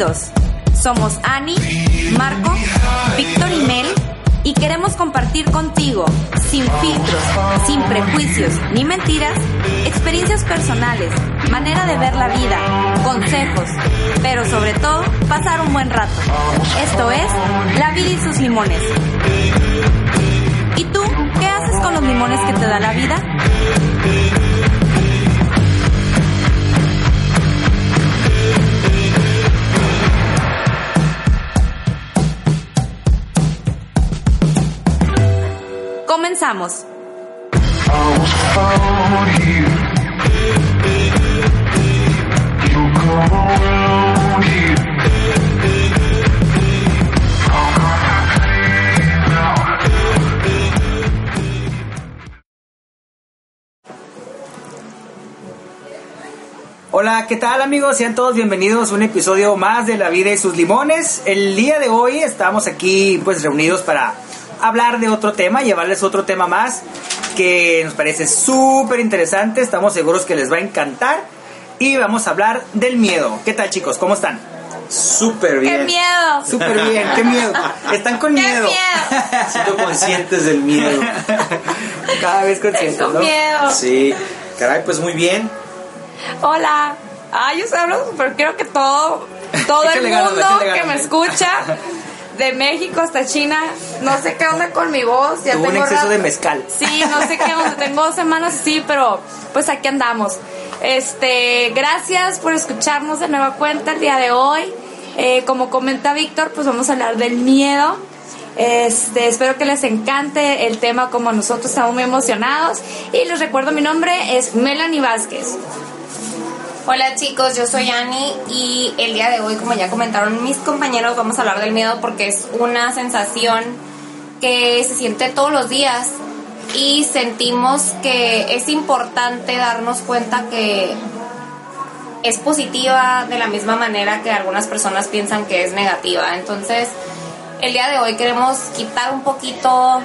Somos Ani, Marco, Víctor y Mel y queremos compartir contigo, sin filtros, sin prejuicios ni mentiras, experiencias personales, manera de ver la vida, consejos, pero sobre todo pasar un buen rato. Esto es La vida y sus limones. ¿Y tú qué haces con los limones que te da la vida? Comenzamos. Hola, ¿qué tal amigos? Sean todos bienvenidos a un episodio más de La vida y sus limones. El día de hoy estamos aquí pues reunidos para hablar de otro tema, llevarles otro tema más que nos parece súper interesante, estamos seguros que les va a encantar y vamos a hablar del miedo. ¿Qué tal chicos? ¿Cómo están? Súper bien. ¡Qué miedo! Súper bien, qué miedo. Están con ¡Qué miedo. miedo! Siendo conscientes del miedo. Cada vez conscientes, Tengo ¿no? miedo. Sí. Caray, pues muy bien. Hola. Ay, yo hablo súper, creo que todo, todo el ganas, mundo que me escucha, de México hasta China, no sé qué onda con mi voz. Ya Tuvo un tengo exceso rato- de mezcal. Sí, no sé qué onda, tengo dos semanas así, pero pues aquí andamos. Este, gracias por escucharnos de nueva cuenta el día de hoy. Eh, como comenta Víctor, pues vamos a hablar del miedo. Este, espero que les encante el tema como nosotros estamos muy emocionados. Y les recuerdo mi nombre es Melanie Vázquez. Hola chicos, yo soy Ani y el día de hoy, como ya comentaron mis compañeros, vamos a hablar del miedo porque es una sensación que se siente todos los días y sentimos que es importante darnos cuenta que es positiva de la misma manera que algunas personas piensan que es negativa. Entonces, el día de hoy queremos quitar un poquito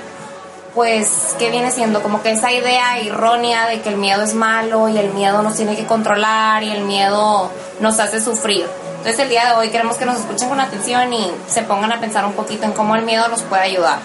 pues, ¿qué viene siendo? Como que esa idea errónea de que el miedo es malo y el miedo nos tiene que controlar y el miedo nos hace sufrir. Entonces el día de hoy queremos que nos escuchen con atención y se pongan a pensar un poquito en cómo el miedo nos puede ayudar.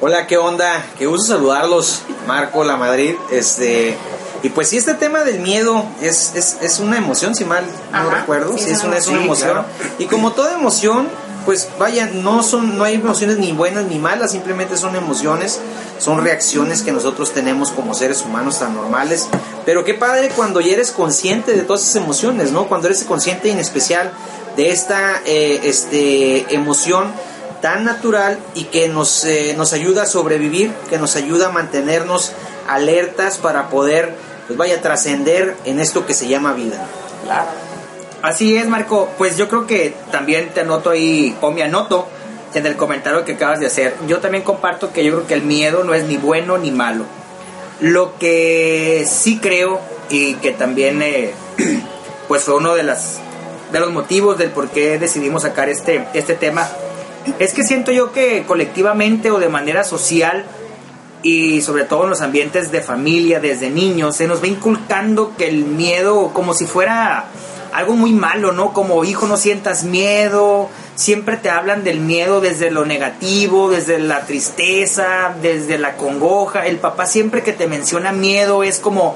Hola, ¿qué onda? Qué gusto saludarlos, Marco, la Madrid. Este. Y pues sí, este tema del miedo es, es, es una emoción, si mal no Ajá, recuerdo. sí, Sí, es una es una emoción. emoción. Y como toda emoción, pues vaya, no son, no hay emociones ni buenas ni malas, simplemente son emociones, son reacciones que nosotros tenemos como seres humanos tan normales. Pero qué padre cuando ya eres consciente de todas esas emociones, ¿no? Cuando eres consciente en especial de esta eh, este, emoción tan natural y que nos, eh, nos ayuda a sobrevivir, que nos ayuda a mantenernos alertas para poder, pues vaya, trascender en esto que se llama vida. Así es, Marco. Pues yo creo que también te anoto ahí, o me anoto en el comentario que acabas de hacer. Yo también comparto que yo creo que el miedo no es ni bueno ni malo. Lo que sí creo y que también eh, pues fue uno de las de los motivos del por qué decidimos sacar este este tema es que siento yo que colectivamente o de manera social y sobre todo en los ambientes de familia desde niños se nos va inculcando que el miedo como si fuera algo muy malo, ¿no? Como hijo no sientas miedo, siempre te hablan del miedo desde lo negativo, desde la tristeza, desde la congoja. El papá siempre que te menciona miedo es como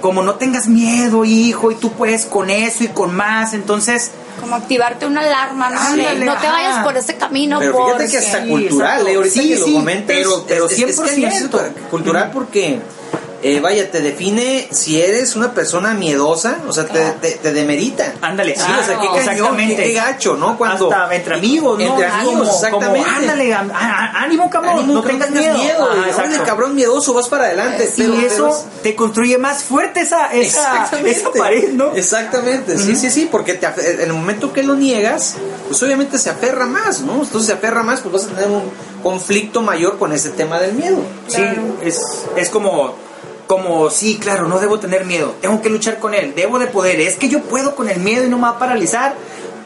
como no tengas miedo, hijo, y tú puedes con eso y con más. Entonces, Como activarte una alarma, no, Ándale, no te ajá. vayas por ese camino. Pero fíjate porque- que hasta cultural, eh, ahorita Sí, que lo comentas, pero- pero es- es- es que 100%. es cultural porque, eh, vaya, te define si eres una persona miedosa, o sea, te, te, te demerita. Ándale, sí, o sea, qué claro, cañón, exactamente. qué, qué gacho, ¿no? Cuando hasta entre amigos, ¿no? Entre Ah, amigos, como- exactamente. como, ándale, á- á- ánimo, cabrón, Ánimo, no tengas miedo. Ah, órale, exacto. cabrón miedoso, vas para adelante. Sí, pero eso es- te construye más fuerte esa, esa, Exactamente. esa pared, ¿no? Exactamente, sí, sí, sí, porque te afe- en el momento que lo niegas, pues obviamente se aferra más, ¿no? Entonces se aferra más, pues vas a tener un conflicto mayor con ese tema del miedo. Sí, es, es como, como, sí, claro, no debo tener miedo, tengo que luchar con él, debo de poder, es que yo puedo con el miedo y no me va a paralizar,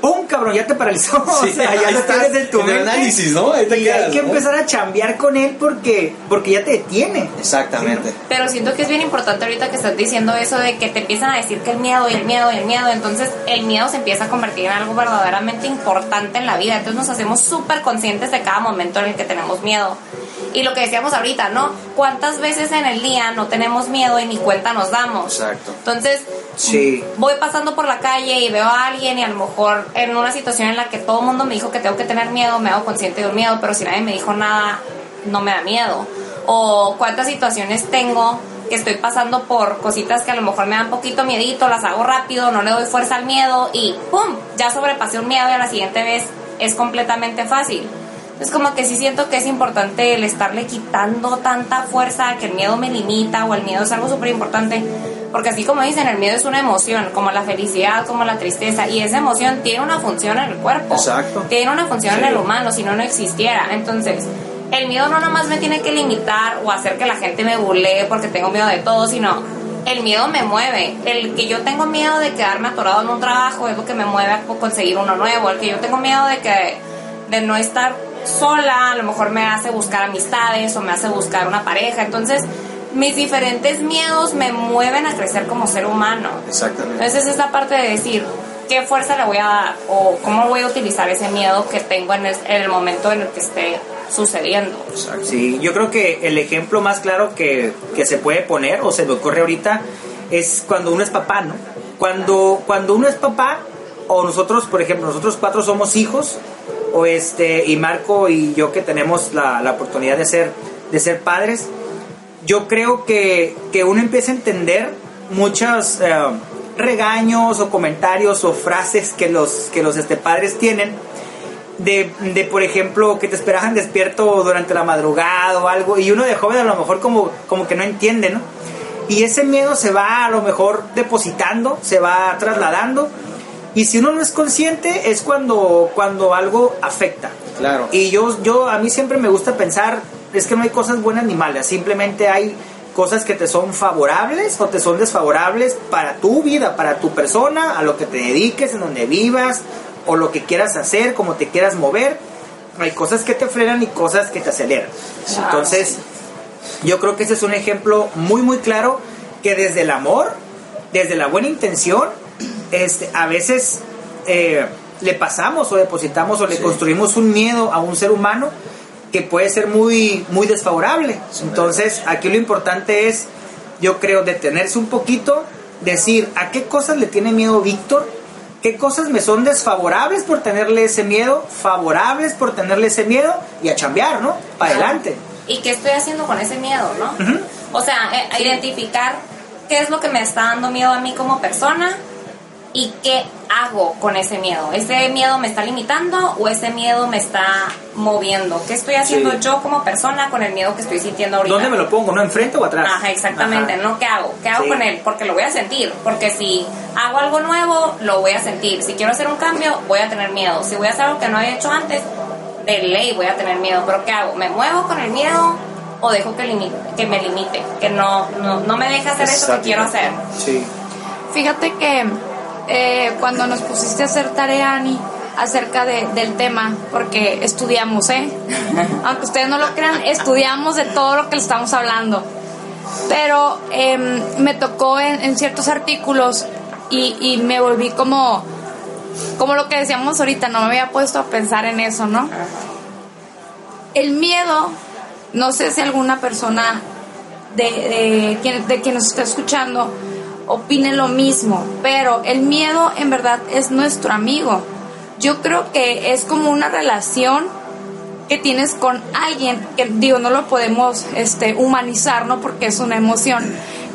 ¡pum, cabrón! Ya te paralizó. Sí, o sea, ya ahí lo tienes en tu en mente. análisis, ¿no? Ahí te y quedas, hay que ¿no? empezar a chambear con él porque, porque ya te detiene. Exactamente. Pero siento que es bien importante ahorita que estás diciendo eso de que te empiezan a decir que el miedo y el miedo y el miedo, entonces el miedo se empieza a convertir en algo verdaderamente importante en la vida, entonces nos hacemos súper conscientes de cada momento en el que tenemos miedo. Y lo que decíamos ahorita, ¿no? ¿Cuántas veces en el día no tenemos miedo y ni cuenta nos damos? Exacto. Entonces, Sí. voy pasando por la calle y veo a alguien y a lo mejor en una situación en la que todo el mundo me dijo que tengo que tener miedo, me hago consciente de un miedo, pero si nadie me dijo nada, no me da miedo. O cuántas situaciones tengo que estoy pasando por cositas que a lo mejor me dan poquito miedito, las hago rápido, no le doy fuerza al miedo y ¡pum! Ya sobrepasé un miedo y a la siguiente vez es completamente fácil. Es como que sí siento que es importante el estarle quitando tanta fuerza que el miedo me limita o el miedo es algo súper importante. Porque así como dicen, el miedo es una emoción, como la felicidad, como la tristeza, y esa emoción tiene una función en el cuerpo. Exacto. Tiene una función en el humano, si no, no existiera. Entonces, el miedo no nomás me tiene que limitar o hacer que la gente me burlee porque tengo miedo de todo, sino el miedo me mueve. El que yo tengo miedo de quedarme atorado en un trabajo es lo que me mueve a conseguir uno nuevo. El que yo tengo miedo de que de no estar sola, a lo mejor me hace buscar amistades o me hace buscar una pareja. Entonces, mis diferentes miedos me mueven a crecer como ser humano. Exactamente. Entonces, es esta parte de decir qué fuerza le voy a dar o cómo voy a utilizar ese miedo que tengo en el, en el momento en el que esté sucediendo. Sí, yo creo que el ejemplo más claro que, que se puede poner o se me ocurre ahorita es cuando uno es papá, ¿no? Cuando, cuando uno es papá, o nosotros, por ejemplo, nosotros cuatro somos hijos, o este, y Marco y yo que tenemos la, la oportunidad de ser, de ser padres, yo creo que, que uno empieza a entender muchos eh, regaños o comentarios o frases que los, que los este, padres tienen de, de, por ejemplo, que te esperaban despierto durante la madrugada o algo, y uno de joven a lo mejor como, como que no entiende, ¿no? Y ese miedo se va a lo mejor depositando, se va trasladando, y si uno no es consciente es cuando, cuando algo afecta. Claro. Y yo, yo, a mí siempre me gusta pensar, es que no hay cosas buenas ni malas, simplemente hay cosas que te son favorables o te son desfavorables para tu vida, para tu persona, a lo que te dediques, en donde vivas, o lo que quieras hacer, como te quieras mover. Hay cosas que te frenan y cosas que te aceleran. Entonces, yo creo que ese es un ejemplo muy, muy claro que desde el amor, desde la buena intención, este, a veces eh, le pasamos o depositamos o le Sí. construimos un miedo a un ser humano que puede ser muy, muy desfavorable. Entonces, aquí lo importante es, yo creo, detenerse un poquito, decir a qué cosas le tiene miedo Víctor, qué cosas me son desfavorables por tenerle ese miedo, favorables por tenerle ese miedo y a chambear, ¿no? Para adelante. ¿Y qué estoy haciendo con ese miedo, no? O sea, eh, identificar qué es lo que me está dando miedo a mí como persona y qué hago con ese miedo. ¿Ese miedo me está limitando o ese miedo me está moviendo? ¿Qué estoy haciendo Sí. yo como persona con el miedo que estoy sintiendo ahorita? ¿Dónde me lo pongo? ¿No enfrente o atrás? Ajá, exactamente, Ajá. ¿no? ¿Qué hago? ¿Qué hago Sí. con él? Porque lo voy a sentir. Porque si hago algo nuevo, lo voy a sentir. Si quiero hacer un cambio, voy a tener miedo. Si voy a hacer algo que no había hecho antes, de ley voy a tener miedo. Pero ¿qué hago? ¿Me muevo con el miedo o dejo que, limi- que me limite? Que no, no, no me deje hacer eso que quiero hacer. Sí. Fíjate que eh, cuando nos pusiste a hacer tarea, Ani, acerca de- del tema, porque estudiamos, ¿eh? Aunque ustedes no lo crean, estudiamos de todo lo que le estamos hablando. Pero em, me tocó en, en ciertos artículos y, y me volví como, como lo que decíamos ahorita, no me había puesto a pensar en eso, ¿no? El miedo, no sé si alguna persona de, de, quien, de quien nos está escuchando opine lo mismo, pero el miedo en verdad es nuestro amigo. Yo creo que es como una relación que tienes con alguien que digo no lo podemos este humanizar no porque es una emoción.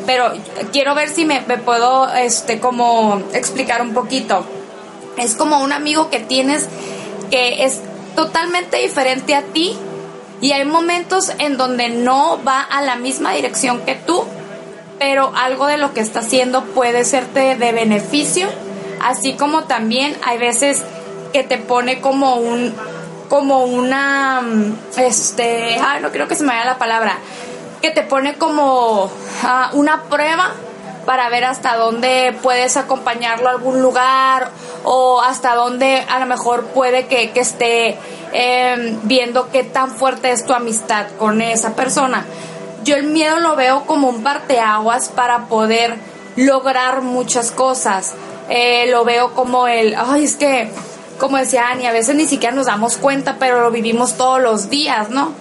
Pero quiero ver si me, me puedo este como explicar un poquito. Es como un amigo que tienes que es totalmente diferente a ti y hay momentos en donde no va a la misma dirección que tú, pero algo de lo que está haciendo puede serte de beneficio, así como también hay veces que te pone como un como una mm, este, ay, no creo que se me vaya la palabra, que te pone como ah, una prueba para ver hasta dónde puedes acompañarlo a algún lugar o hasta dónde a lo mejor puede que, que esté eh, viendo qué tan fuerte es tu amistad con esa persona. Yo el miedo lo veo como un parteaguas para poder lograr muchas cosas. Eh, lo veo como el, ay, es que, como decía Ani, a veces ni siquiera nos damos cuenta, pero lo vivimos todos los días, ¿no?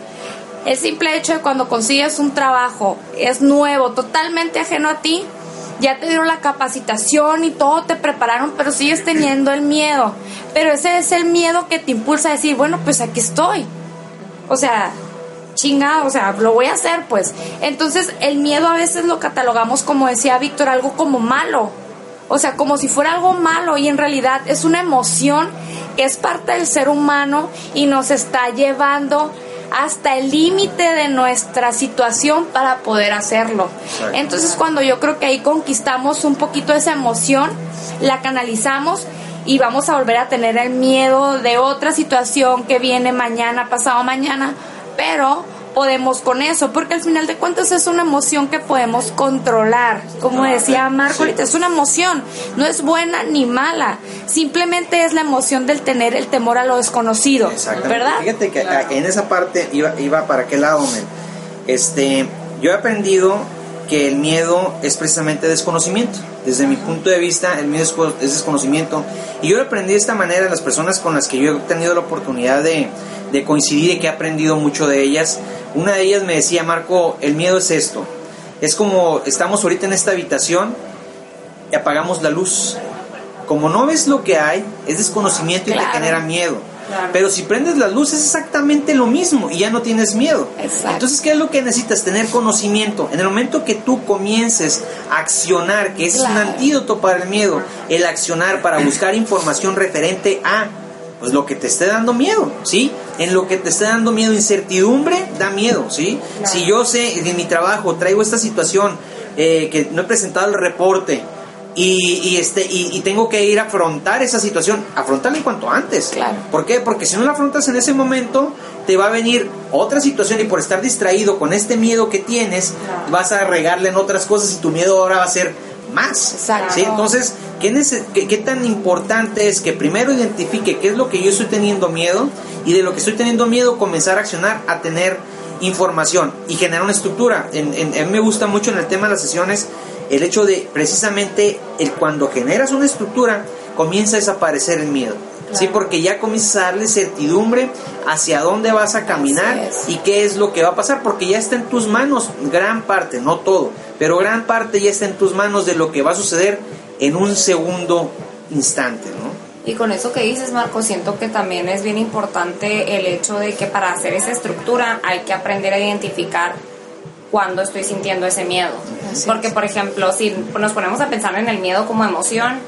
El simple hecho de cuando consigues un trabajo, es nuevo, totalmente ajeno a ti, ya te dieron la capacitación y todo te prepararon, pero sigues teniendo el miedo. Pero ese es el miedo que te impulsa a decir, bueno, pues aquí estoy. O sea, chingado, o sea, lo voy a hacer, pues. Entonces, el miedo a veces lo catalogamos, como decía Víctor, algo como malo. O sea, como si fuera algo malo y en realidad es una emoción que es parte del ser humano y nos está llevando hasta el límite de nuestra situación para poder hacerlo. Entonces cuando yo creo que ahí conquistamos un poquito esa emoción, la canalizamos y vamos a volver a tener el miedo de otra situación que viene mañana, pasado mañana, pero podemos con eso, porque al final de cuentas es una emoción que podemos controlar. Como decía Marco, ahorita, es una emoción, no es buena ni mala, simplemente es la emoción del tener el temor a lo desconocido, ¿verdad? Fíjate que en esa parte iba, iba para qué lado, men. Este, yo he aprendido que el miedo es precisamente desconocimiento. Desde mi punto de vista, el miedo es desconocimiento. Y yo lo aprendí de esta manera, las personas con las que yo he tenido la oportunidad de, de coincidir y que he aprendido mucho de ellas. Una de ellas me decía, Marco, el miedo es esto. Es como estamos ahorita en esta habitación y apagamos la luz. Como no ves lo que hay, es desconocimiento y te genera miedo. Pero si prendes la luz es exactamente lo mismo y ya no tienes miedo. Entonces, ¿qué es lo que necesitas? Tener conocimiento. En el momento que tú comiences a accionar, que es un antídoto para el miedo, el accionar para buscar información referente a pues lo que te esté dando miedo, ¿sí? En lo que te esté dando miedo, incertidumbre, da miedo, ¿sí? Si yo sé en mi trabajo traigo esta situación eh, que no he presentado el reporte y, y este y, tengo que ir a afrontar esa situación, afrontarla en cuanto antes. Claro. ¿Por qué? Porque si no la afrontas en ese momento, te va a venir otra situación y por estar distraído con este miedo que tienes, vas a regarle en otras cosas y tu miedo ahora va a ser más. Exacto. ¿sí? Entonces, ¿qué, ¿qué, tan importante es que primero identifique qué es lo que yo estoy teniendo miedo y de lo que estoy teniendo miedo comenzar a accionar, a tener información y generar una estructura? En, en, a mí me gusta mucho en el tema de las sesiones el hecho de precisamente el cuando generas una estructura comienza a desaparecer el miedo. Sí, porque ya comienzas a darle certidumbre hacia dónde vas a caminar y qué es lo que va a pasar, porque ya está en tus manos gran parte, no todo, pero gran parte ya está en tus manos de lo que va a suceder en un segundo instante, ¿no? Y con eso que dices, Marco, siento que también es bien importante el hecho de que para hacer esa estructura hay que aprender a identificar cuando estoy sintiendo ese miedo. Porque, por ejemplo, si nos ponemos a pensar en el miedo como emoción,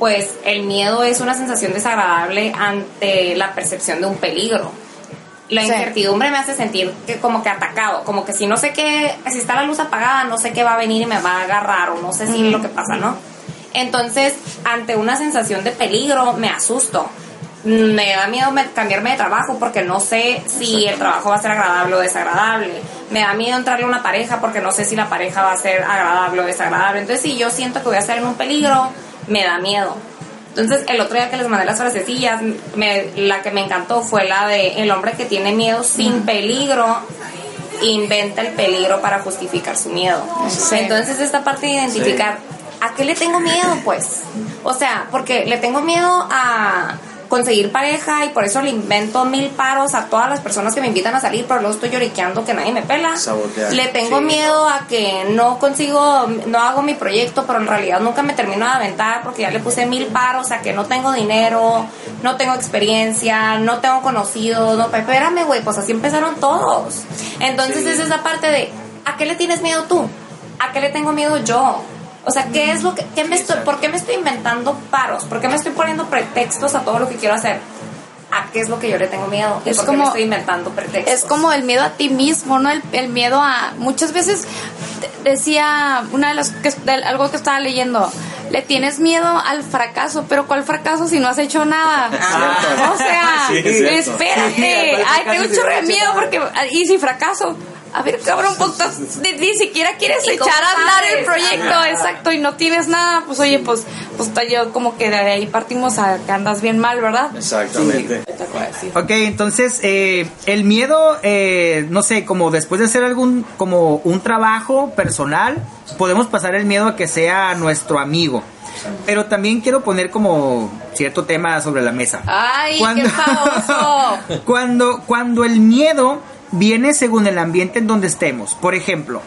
pues el miedo es una sensación desagradable ante la percepción de un peligro. La incertidumbre me hace sentir que como que atacado, como que si no sé qué, si está la luz apagada, no sé qué va a venir y me va a agarrar o no sé si es lo que pasa, ¿no? Entonces, ante una sensación de peligro, me asusto. Me da miedo cambiarme de trabajo porque no sé si el trabajo va a ser agradable o desagradable. Me da miedo entrarle a una pareja porque no sé si la pareja va a ser agradable o desagradable. Entonces, si yo siento que voy a estar en un peligro, me da miedo. Entonces, el otro día que les mandé las frasecillas, me, la que me encantó fue la de el hombre que tiene miedo sin peligro inventa el peligro para justificar su miedo. Entonces, esta parte de identificar, ¿a qué le tengo miedo? Pues, o sea, porque le tengo miedo a conseguir pareja y por eso le invento mil paros a todas las personas que me invitan a salir, pero luego estoy lloriqueando que nadie me pela. Le tengo miedo a que no consigo, no hago mi proyecto, pero en realidad nunca me termino de aventar porque ya le puse mil paros a que no tengo dinero, no tengo experiencia, no tengo conocidos, no, espérame, güey, pues así empezaron todos. Entonces es esa parte de, ¿a qué le tienes miedo tú? ¿A qué le tengo miedo yo? O sea, ¿qué es lo que, qué me estoy, ¿por qué me estoy inventando paros? ¿Por qué me estoy poniendo pretextos a todo lo que quiero hacer? ¿A qué es lo que yo le tengo miedo? Es ¿Por como, me estoy inventando pretextos? Es como el miedo a ti mismo, ¿no? El, miedo a... Muchas veces decía una de las... Que, algo que estaba leyendo, le tienes miedo al fracaso, pero ¿cuál fracaso si no has hecho nada? o sea, espérate. Ay, tengo un chorro de miedo porque... ¿Y si fracaso? A ver, cabrón, pues estás- ni, ni siquiera quieres ¿Y echar a andar el proyecto, exacto, y no tienes nada, pues oye, pues, pues está yo como que de ahí partimos a que andas bien mal, ¿verdad? Exactamente. Ok, entonces eh, el miedo, eh, no sé, como después de hacer algún, como un trabajo personal, podemos pasar el miedo a que sea nuestro amigo. Pero también quiero poner como cierto tema sobre la mesa. Ay, Cuando- qué famoso. cuando, cuando el miedo viene según el ambiente en donde estemos. Por ejemplo,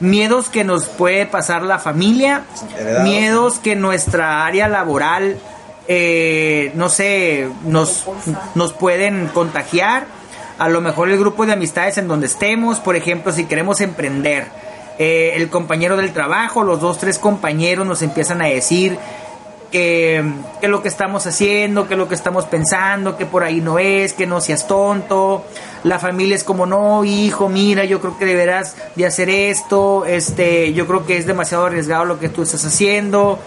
miedos que nos puede pasar la familia, Heredados. miedos que nuestra área laboral, eh, no sé, nos, nos pueden contagiar. A lo mejor el grupo de amistades en donde estemos, por ejemplo, si queremos emprender, eh, el compañero del trabajo, los dos, tres compañeros nos empiezan a decir que, lo que estamos haciendo, que lo que estamos pensando, que por ahí no es, que no seas tonto. La familia es como, no, hijo, mira, yo creo que deberás de hacer esto, este, yo creo que es demasiado arriesgado lo que tú estás haciendo.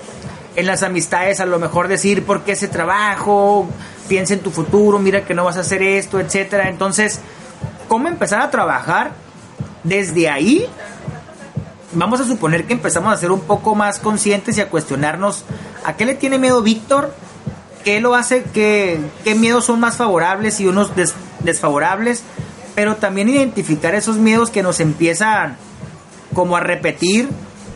En las amistades a lo mejor decir, ¿por qué ese trabajo? Piensa en tu futuro, mira que no vas a hacer esto, etcétera. Entonces, ¿cómo empezar a trabajar desde ahí vamos a suponer que empezamos a ser un poco más conscientes y a cuestionarnos a qué le tiene miedo Víctor, qué lo hace, qué, qué miedos son más favorables y unos des- desfavorables, pero también identificar esos miedos que nos empiezan como a repetir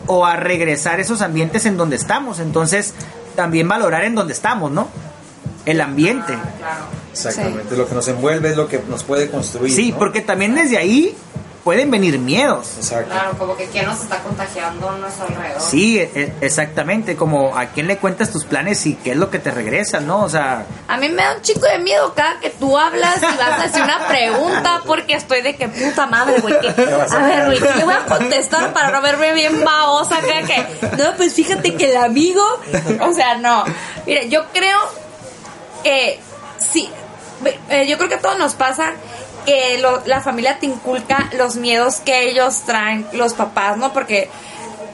o a regresar a esos ambientes en donde estamos. Entonces, también valorar en donde estamos, ¿no? El ambiente. Exactamente. Lo que nos envuelve es lo que nos puede construir. Sí, ¿no? porque también desde ahí pueden venir miedos. Exacto. Claro, como que quién nos está contagiando a nuestro alrededor. Sí, e- e- exactamente, como a quién le cuentas tus planes y qué es lo que te regresa, ¿no? O sea, A mí me da un chico de miedo cada que tú hablas y vas a hacer una pregunta porque estoy de que puta madre, güey. que- a A ver, güey? ¿qué voy a contestar para no verme bien babosa? Que, que, no, pues fíjate que el amigo, o sea, no. Mire, yo creo que sí, eh, yo creo que a todos nos pasa que lo- la familia te inculca los miedos que ellos traen los papás, ¿no? Porque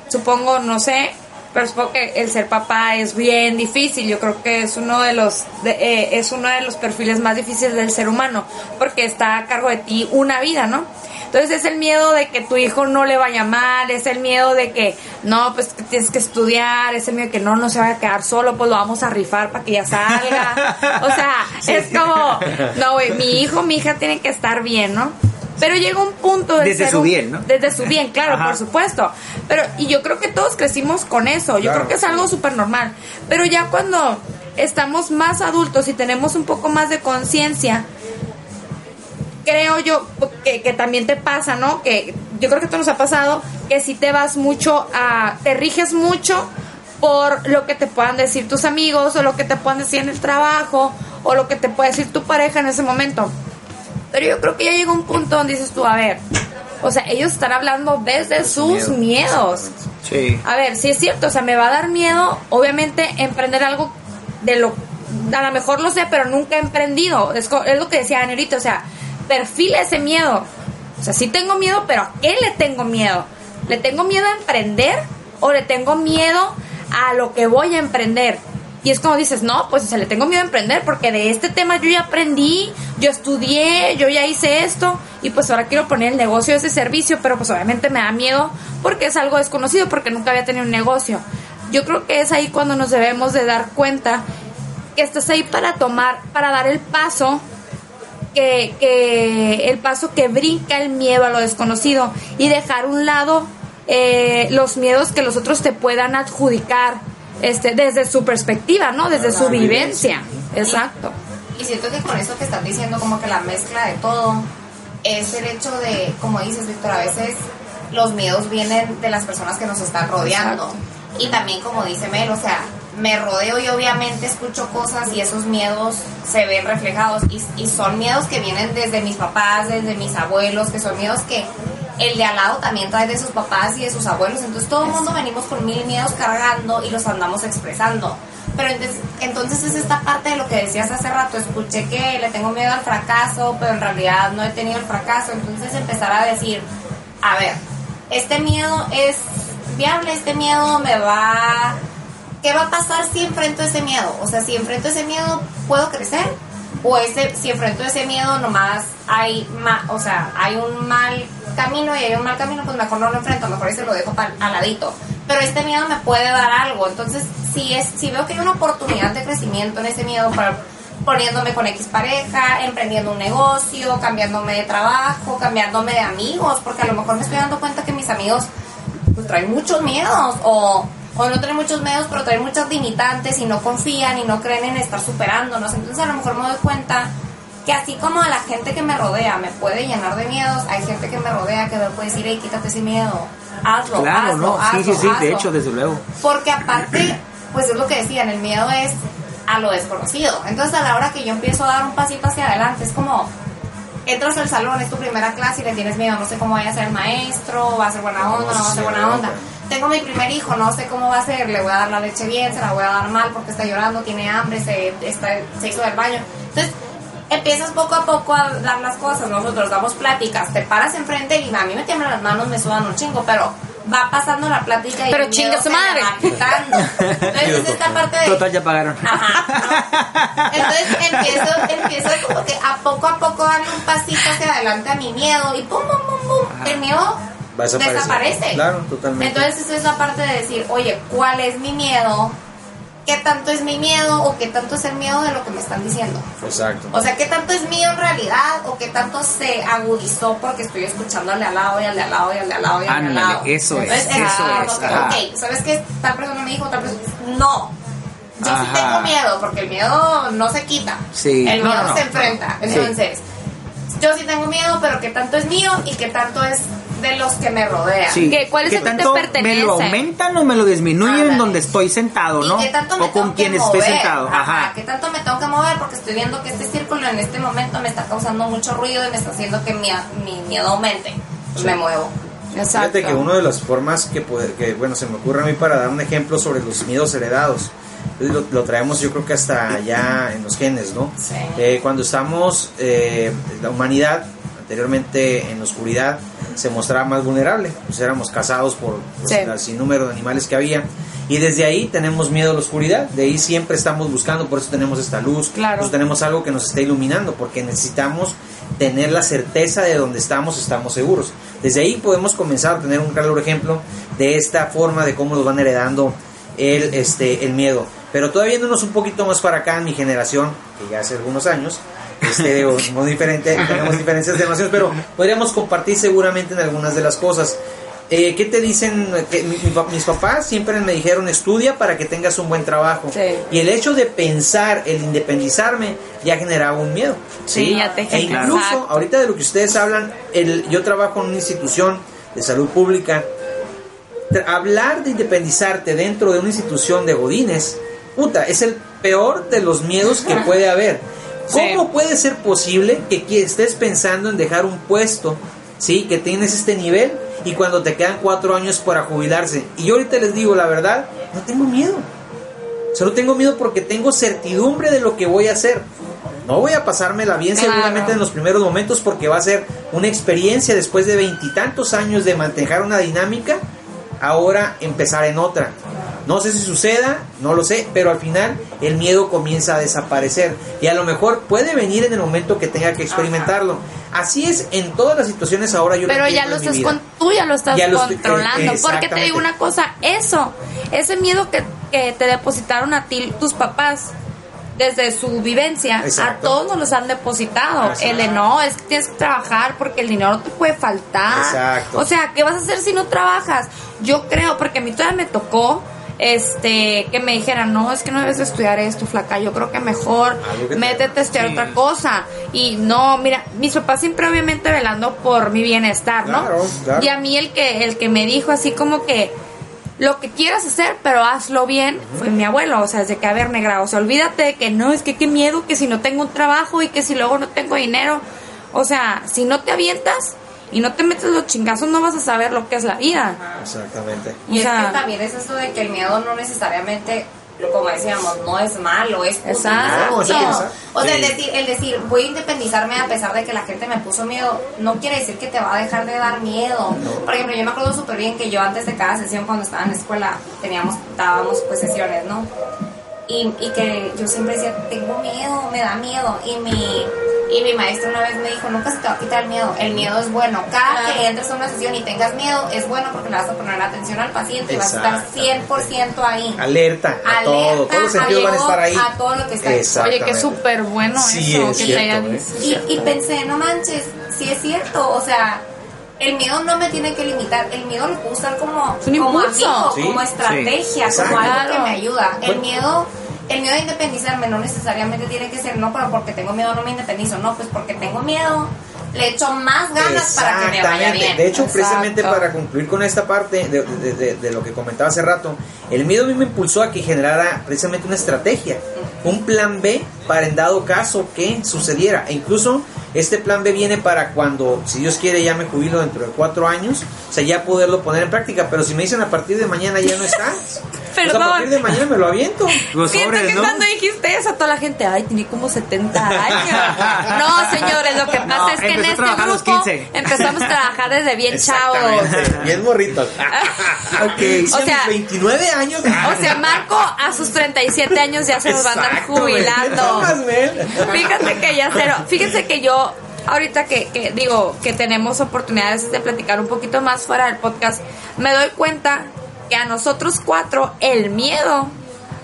supongo, no sé, pero supongo que el ser papá es bien difícil. Yo creo que es uno de los de- eh, es uno de los perfiles más difíciles del ser humano, porque está a cargo de ti una vida, ¿no? Entonces es el miedo de que tu hijo no le vaya mal, es el miedo de que no, pues que tienes que estudiar, es el miedo de que no, no se vaya a quedar solo, pues lo vamos a rifar para que ya salga. O sea, es como, no, güey, mi hijo, mi hija tienen que estar bien, ¿no? Pero llega un punto de Desde ser su un- bien, ¿no? Desde su bien, claro, Ajá. por supuesto. Pero, y yo creo que todos crecimos con eso. Yo Claro, creo que es algo súper normal. Pero ya cuando estamos más adultos y tenemos un poco más de conciencia, creo yo que, que también te pasa, ¿no? Que yo creo que esto nos ha pasado, que si te vas mucho a, te riges mucho por lo que te puedan decir tus amigos o lo que te puedan decir en el trabajo o lo que te puede decir tu pareja en ese momento. Pero yo creo que ya llega un punto donde dices tú, a ver, o sea, ellos están hablando desde sus miedos. sí. A ver, sí es cierto, o sea, me va a dar miedo, obviamente, emprender algo de lo. A lo mejor lo sé, pero nunca he emprendido. Es lo que decía Anerito, o sea, perfila ese miedo. O sea, sí tengo miedo, pero ¿a qué le tengo miedo? ¿Le tengo miedo a emprender o le tengo miedo a lo que voy a emprender? Y es como dices, no, pues o le tengo miedo a emprender porque de este tema yo ya aprendí, yo estudié, yo ya hice esto y pues ahora quiero poner el negocio de ese servicio, pero pues obviamente me da miedo porque es algo desconocido, porque nunca había tenido un negocio. Yo creo que es ahí cuando nos debemos de dar cuenta que estás ahí para tomar, para dar el paso que, que el paso que brinca el miedo a lo desconocido y dejar a un lado eh, los miedos que los otros te puedan adjudicar este desde su perspectiva, ¿no? Desde su vivencia. Exacto. Y siento que con eso que estás diciendo, como que la mezcla de todo, es el hecho de, como dices, Víctor, a veces los miedos vienen de las personas que nos están rodeando. Exacto. Y también, como dice Mel, o sea, me rodeo y obviamente escucho cosas y esos miedos se ven reflejados. Y, y son miedos que vienen desde mis papás, desde mis abuelos, que son miedos que el de al lado también trae de sus papás y de sus abuelos. Entonces todo el mundo venimos con mil miedos cargando y los andamos expresando. Pero entonces, entonces es esta parte de lo que decías hace rato. Escuché que le tengo miedo al fracaso, pero en realidad no he tenido el fracaso. Entonces empezar a decir, a ver, este miedo es viable, este miedo me va... ¿Qué va a pasar si enfrento ese miedo? O sea, si enfrento ese miedo, ¿puedo crecer? o ese si enfrento ese miedo nomás hay ma- o sea hay un mal camino y hay un mal camino pues mejor no lo enfrento mejor ese lo dejo pa- al ladito pero este miedo me puede dar algo entonces si es si veo que hay una oportunidad de crecimiento en ese miedo para poniéndome con X pareja, emprendiendo un negocio, cambiándome de trabajo, cambiándome de amigos, porque a lo mejor me estoy dando cuenta que mis amigos pues traen muchos miedos o, o no traen muchos miedos, pero traen muchas limitantes y no confían y no creen en estar superándonos. Entonces a lo mejor me doy cuenta que así como la gente que me rodea me puede llenar de miedos, hay gente que me rodea que me puede decir, hey, quítate ese miedo, hazlo, Claro, hazlo, no, sí, hazlo, sí, sí, de hazlo". hecho, desde luego. Porque aparte, pues es lo que decían, el miedo es a lo desconocido. Entonces a la hora que yo empiezo a dar un pasito hacia adelante, es como, entras al salón, es tu primera clase y le tienes miedo, no sé cómo vaya a ser el maestro, va a ser buena onda, no va a ser buena onda. Tengo mi primer hijo, no sé cómo va a ser, le voy a dar la leche bien, se la voy a dar mal porque está llorando, tiene hambre, se, está, se hizo del baño. Entonces, empiezas poco a poco a dar las cosas, nosotros damos pláticas, te paras enfrente y a mí me tiemblan las manos, me sudan un chingo, pero va pasando la plática y Pero chinga su madre. va quitando. Entonces es esta parte de... Total, ya pagaron. Ajá, ¿no? Entonces empiezo, empiezo como que a poco a poco darle un pasito hacia adelante a mi miedo y pum, pum, pum, pum, el miedo desaparece. Claro, totalmente. Entonces es la parte de decir, oye, ¿cuál es mi miedo? ¿Qué tanto es mi miedo o qué tanto es el miedo de lo que me están diciendo? Exacto. O sea, ¿qué tanto es mío en realidad o qué tanto se agudizó porque estoy escuchando al de al lado y al de al lado y al de al lado y al de al Ándale, lado? eso es, eso ah, es, ok, ajá. ok, ¿sabes qué? Tal persona me dijo, tal persona... No, yo sí tengo miedo porque el miedo no se quita. Sí. El miedo no, no. se enfrenta. Sí. Entonces, yo sí tengo miedo, pero ¿qué tanto es mío y qué tanto es de los que me rodean? Sí. ¿Qué- cuál es ¿Qué el que te tanto pertenece? ¿Me lo aumentan o me lo disminuyen en donde estoy sentado, ¿Y no? qué tanto me O con tengo que quien mover? sentado. Ajá. ¿Qué tanto me tengo que mover? Porque estoy viendo que este círculo en este momento me está causando mucho ruido y me está haciendo que mi, mi miedo aumente. Pues me muevo. Exacto. Fíjate que una de las formas que, puede- que, bueno, se me ocurre a mí para dar un ejemplo sobre los miedos heredados, lo, lo traemos yo creo que hasta allá en los genes, ¿no? Sí. Eh, cuando estamos, eh, la humanidad, anteriormente en la oscuridad, se mostraba más vulnerable, pues éramos cazados por pues, Sí. el sinnúmero de animales que había. Y desde ahí tenemos miedo a la oscuridad, de ahí siempre estamos buscando, por eso tenemos esta luz, Claro. por eso tenemos algo que nos está iluminando, porque necesitamos tener la certeza de donde estamos, estamos seguros. Desde ahí podemos comenzar a tener un claro ejemplo de esta forma de cómo nos van heredando el, este, el miedo. Pero todavía yéndonos un poquito más para acá en mi generación, que ya hace algunos años, este, o muy diferente, tenemos diferencias de generaciones, pero podríamos compartir seguramente en algunas de las cosas. Eh, ¿Qué te dicen? Que mi- mis papás siempre me dijeron estudia para que tengas un buen trabajo. Sí. Y el hecho de pensar, el independizarme, ya generaba un miedo. Sí, ya te E incluso, Exacto. ahorita de lo que ustedes hablan, el, yo trabajo en una institución de salud pública. Hablar de independizarte dentro de una institución de godines, puta, es el peor de los miedos que puede haber. ¿Cómo Sí. puede ser posible que, que estés pensando en dejar un puesto, sí, que tienes este nivel y cuando te quedan cuatro años para jubilarse? Y yo ahorita les digo la verdad, no tengo miedo. Solo tengo miedo porque tengo certidumbre de lo que voy a hacer. No voy a pasármela bien Claro. seguramente en los primeros momentos porque va a ser una experiencia después de veintitantos años de mantener una dinámica, ahora empezar en otra. No sé si suceda, no lo sé, pero al final el miedo comienza a desaparecer y a lo mejor puede venir en el momento que tenga que experimentarlo. Así es en todas las situaciones ahora yo Pero ya lo estás con, tú ya lo estás Ya estoy- controlando. eh, porque te digo una cosa, eso, ese miedo que, que te depositaron a ti tus papás desde su vivencia, a todos nos los han depositado. Exacto. El de no, es que tienes que trabajar porque el dinero te puede faltar. Exacto. O sea, ¿qué vas a hacer si no trabajas? Yo creo, porque a mí todavía me tocó este que me dijeran, no, es que no debes de estudiar esto, flaca, yo creo que mejor Algo que te- métete a estudiar otra cosa. Y no, mira, mis papás siempre obviamente velando por mi bienestar, ¿no? Claro, claro. Y a mí el que, el que me dijo así como que lo que quieras hacer, pero hazlo bien, fue mi abuelo, o sea, desde que, a ver, negra, o sea, olvídate de que no, es que qué miedo, que si no tengo un trabajo y que si luego no tengo dinero, o sea, si no te avientas y no te metes los chingazos, no vas a saber lo que es la vida. Exactamente. Y O sea- es que también es eso de que el miedo no necesariamente, como decíamos, no es malo, es. Exacto. No, O sea, el decir, el decir, voy a independizarme a pesar de que la gente me puso miedo, no quiere decir que te va a dejar de dar miedo. Por ejemplo, yo me acuerdo súper bien que yo antes de cada sesión, cuando estaba en la escuela, teníamos, dábamos pues sesiones, ¿no? Y, y que yo siempre decía, tengo miedo, me da miedo. Y mi, y mi maestro una vez me dijo, nunca se te va a quitar el miedo, el miedo es bueno. Cada que entres a una sesión y tengas miedo, es bueno porque le vas a poner atención al paciente y vas a estar 100% ahí. Alerta a todo, todos los sentidos van a estar ahí. A todo lo que está. Oye, que súper bueno Sí, eso. es que cierto, te hayan- ¿eh? Y, y pensé, no manches, sí es cierto, o sea, el miedo no me tiene que limitar, el miedo lo puedo usar como, como amigo, Sí, como estrategia, sí, como algo que me ayuda. El miedo, el miedo de independizarme no necesariamente tiene que ser, no, pero porque tengo miedo no me independizo, no, pues porque tengo miedo, le echo más ganas para que me vaya bien. De hecho, Exacto. precisamente para concluir con esta parte de, de- de- de lo que comentaba hace rato, el miedo a mí me impulsó a que generara precisamente una estrategia, un plan B para en dado caso que sucediera. E incluso este plan B viene para cuando, si Dios quiere, ya me jubilo dentro de cuatro años, o sea, ya poderlo poner en práctica. Pero si me dicen a partir de mañana ya no está, pues a Perdón. partir de mañana me lo aviento. Los Siento sobres, que ¿no? cuando dijiste eso, toda la gente, ay, tiene como 70 años. No, señores, lo que pasa No, es que en este grupo 15. empezamos a trabajar desde bien chavos. Bien morritos. Ok. O sea- a mis 29 años. O sea, Marco a sus 37 años ya se nos va a andar jubilando. Fíjate que ya cero. Fíjense que yo, ahorita que, que digo que tenemos oportunidades de platicar un poquito más fuera del podcast, me doy cuenta que a nosotros cuatro el miedo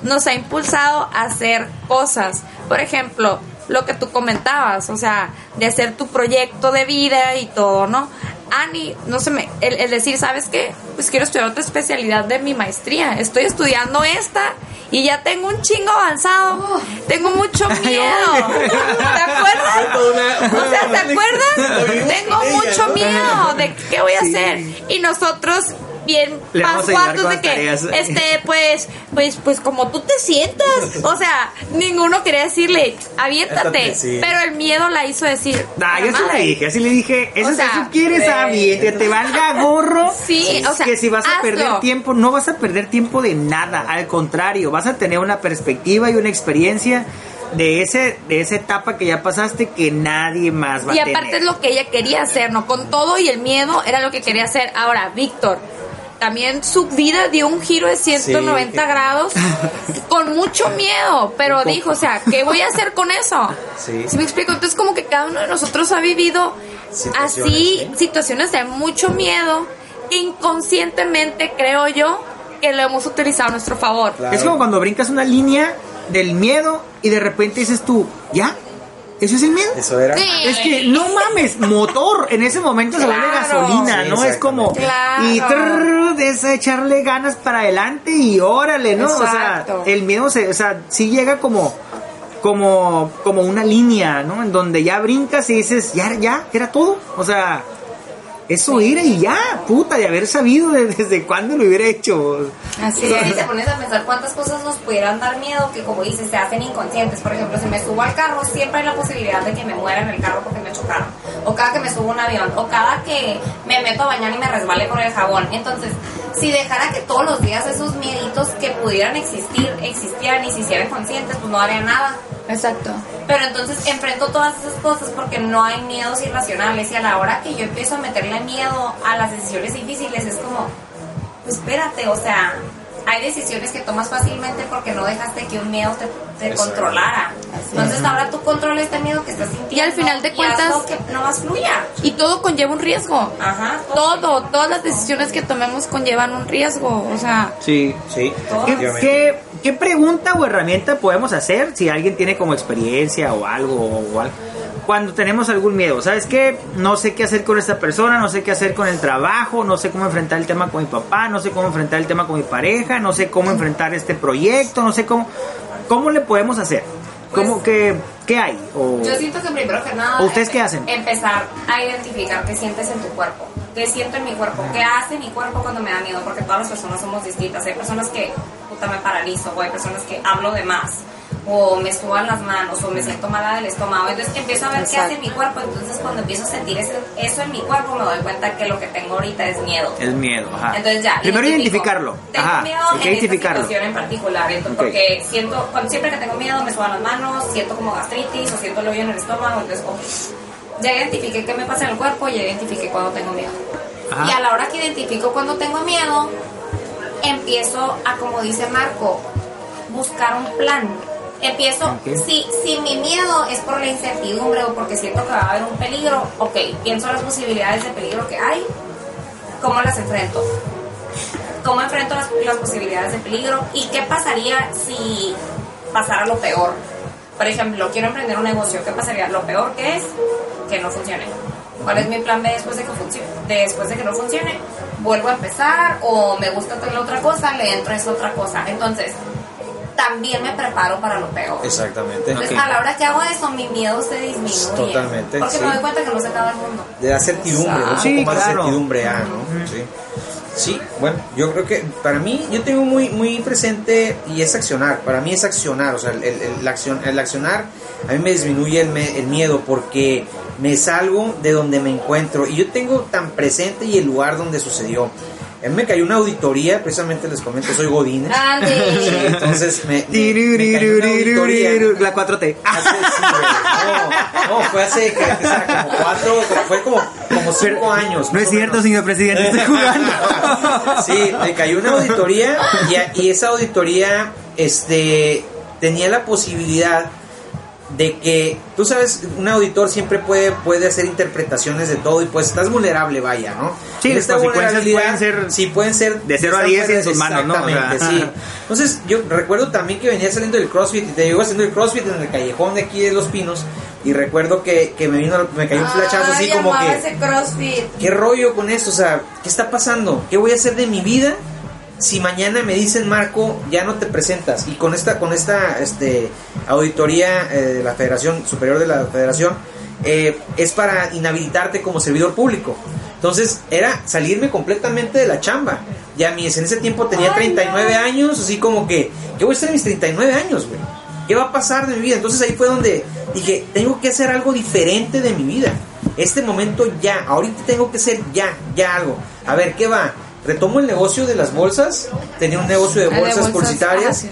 nos ha impulsado a hacer cosas. Por ejemplo, lo que tú comentabas, o sea, de hacer tu proyecto de vida y todo, ¿no? Ani, no sé, me, el, el decir, ¿sabes qué? Pues quiero estudiar otra especialidad de mi maestría. Estoy estudiando esta y ya tengo un chingo avanzado. Tengo mucho miedo. ¿Te acuerdas? O sea, ¿te acuerdas? Tengo mucho miedo de qué voy a hacer. Y nosotros bien pascuatos con de que tareas. este pues pues pues como tú te sientas o sea ninguno quería decirle aviéntate Aviéntate, sí. pero el miedo la hizo decir Nah, "La yo sí madre". le dije, así le dije, eso O sea, eso quieres. Abby, que te valga gorro. Sí, o sea, que si vas a hazlo. perder tiempo, no vas a perder tiempo de nada, al contrario, vas a tener una perspectiva y una experiencia de ese de esa etapa que ya pasaste que nadie más va y a aparte tener. es lo que ella quería hacer no con todo y el miedo era lo que quería hacer ahora Víctor también su vida dio un giro de 190 Sí. grados con mucho miedo, pero dijo, o sea, ¿qué voy a hacer con eso? Sí. me explico? Entonces como que cada uno de nosotros ha vivido Situaciones, así situaciones de mucho miedo que inconscientemente creo yo que lo hemos utilizado a nuestro favor. Claro. Es como cuando brincas una línea del miedo y de repente dices tú, ¿ya? ¿Eso es el miedo? Eso era. Sí. Es que no mames, motor, en ese momento se vuelve Claro. gasolina, Sí, ¿no? Es como Claro. y trrr, de esa echarle ganas para adelante y órale, ¿no? Exacto. O sea, el miedo se, o sea, sí llega como como como una línea, ¿no? En donde ya brincas y dices, ya ya, era todo. O sea, eso era y ya, puta, de haber sabido de- desde cuándo lo hubiera hecho. Así Sí, es. si te pones a pensar cuántas cosas nos pudieran dar miedo que como dices se hacen inconscientes. Por ejemplo, si me subo al carro siempre hay la posibilidad de que me muera en el carro porque me chocaron. O cada que me subo a un avión. O cada que me meto a bañar y me resbale con el jabón. Entonces, si dejara que todos los días esos mieditos que pudieran existir existieran y se hicieran conscientes, pues no haría nada. Exacto. Pero entonces enfrento todas esas cosas porque no hay miedos irracionales y a la hora que yo empiezo a meterle miedo a las decisiones difíciles es como, pues espérate, o sea, hay decisiones que tomas fácilmente porque no dejaste que un miedo te, controlara. Entonces ahora tú controla este miedo que estás sintiendo Y al final de cuentas- que no más fluya. Y todo conlleva un riesgo. Ajá. Todo, todas las decisiones que tomemos conllevan un riesgo. O sea, Sí. Sí, ¿Qué, efectivamente. qué, qué pregunta o herramienta podemos hacer si alguien tiene como experiencia o algo o algo? Cuando tenemos algún miedo, ¿sabes qué? No sé qué hacer con esta persona, no sé qué hacer con el trabajo, no sé cómo enfrentar el tema con mi papá, no sé cómo enfrentar el tema con mi pareja, no sé cómo enfrentar este proyecto, no sé cómo cómo le podemos hacer. ¿Cómo que qué hay? O, Yo siento que primero que nada. ¿Ustedes qué hacen? Empezar a identificar qué sientes en tu cuerpo. ¿Qué siento en mi cuerpo? ¿Qué hace mi cuerpo cuando me da miedo? Porque todas las personas somos distintas. Hay personas que puta me paralizo, o hay personas que hablo de más, o me suban las manos, o me siento mala del estómago. Entonces empiezo a ver qué hace mi cuerpo. Entonces cuando empiezo a sentir ese- eso en mi cuerpo, me doy cuenta que lo que tengo ahorita es miedo. el miedo, ajá. Entonces ya. Primero identificarlo. Tengo Ajá. miedo que en identificarlo. esta situación en particular. entonces. Porque siento, cuando, siempre que tengo miedo me suban las manos, siento como gastritis o siento el hoyo en el estómago. Entonces, ok. Ya identifiqué qué me pasa en el cuerpo y ya identifiqué cuando tengo miedo. Ajá. Y a la hora que identifico cuando tengo miedo, empiezo a, como dice Marco, buscar un plan. Empiezo, Ok. si, si mi miedo es por la incertidumbre o porque siento que va a haber un peligro, ok, pienso las posibilidades de peligro que hay, ¿cómo las enfrento? ¿Cómo enfrento las, las posibilidades de peligro? ¿Y qué pasaría si pasara lo peor? Por ejemplo, quiero emprender un negocio, ¿qué pasaría? Lo peor que es que no funcione. ¿Cuál es mi plan B después de que funcione? Después de que no funcione, vuelvo a empezar o me gusta la otra cosa, le entro a esa otra cosa. Entonces, también me preparo para lo peor. Exactamente. Entonces, a la hora que hago eso, mi miedo se disminuye. Totalmente, Porque sí. me doy cuenta que no se acaba el mundo. Le da certidumbre, un poco Sí, más de claro. certidumbre a, ¿no? Sí. Sí, bueno, yo creo que para mí, yo tengo muy, muy presente y es accionar. Para mí es accionar, o sea, el, el- el acción, el accionar a mí me disminuye el, me- el miedo porque me salgo de donde me encuentro y yo tengo tan presente y el lugar donde sucedió. A mí me cayó una auditoría, precisamente les comento, soy Godínez. Andy. Entonces me, me- me cayó una auditoría. La 4T. Hace, sí, güey. no, no, fue hace que, que será como cuatro, fue como, como cinco años. No es cierto, menos. señor presidente, estoy jugando. Sí, me cayó una auditoría y, a- y esa auditoría este, tenía la posibilidad de que, tú sabes, un auditor siempre puede, puede hacer interpretaciones de todo y pues estás vulnerable, vaya, ¿no? Sí, En las consecuencias pueden ser sí, pueden ser de cero a están diez fuera- en sus manos, ¿no? O sea, Exactamente, sí. Entonces, yo recuerdo también que venía saliendo del CrossFit y te digo haciendo el CrossFit en el callejón de aquí de Los Pinos y recuerdo que, que me vino, me cayó un flachazo así como que... ese CrossFit. ¿Qué rollo con esto? O sea, ¿qué está pasando? ¿Qué voy a hacer de mi vida si mañana me dicen, Marco, ya no te presentas? Y con esta, con esta este, auditoría eh, de la Federación Superior de la Federación, eh, es para inhabilitarte como servidor público. Entonces, era salirme completamente de la chamba. Ya mis, en ese tiempo tenía 39 años, así como que, ¿qué voy a hacer en mis 39 años, güey? ¿Qué va a pasar de mi vida? Entonces ahí fue donde dije, tengo que hacer algo diferente de mi vida. Este momento ya, ahorita tengo que hacer ya, ya algo. A ver, ¿qué va? Retomo el negocio de las bolsas. Tenía un negocio de de bolsas, publicitarias. ah, sí.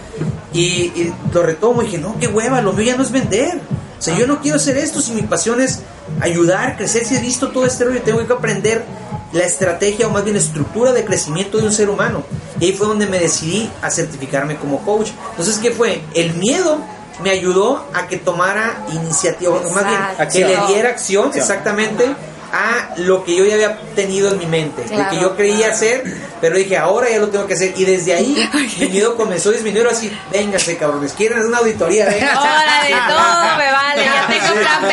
y, y lo retomo y dije, no, qué hueva, lo mío ya no es vender. O sea, yo no quiero hacer esto si mi pasión es ayudar, crecer. Si he visto todo este rollo, tengo que aprender la estrategia o más bien estructura de crecimiento de un ser humano. Y ahí fue donde me decidí a certificarme como coach. Entonces, ¿qué fue? El miedo me ayudó a que tomara iniciativa, o más bien, a que le Exacto. diera acción exactamente a lo que yo ya había tenido en mi mente, lo que yo creía hacer, pero dije, ahora ya lo tengo que hacer. Y desde ahí mi miedo comenzó a disminuir así, vénganse cabrones, quieren hacer una auditoría, vengan. Órale, todo me vale, ya tengo plan B.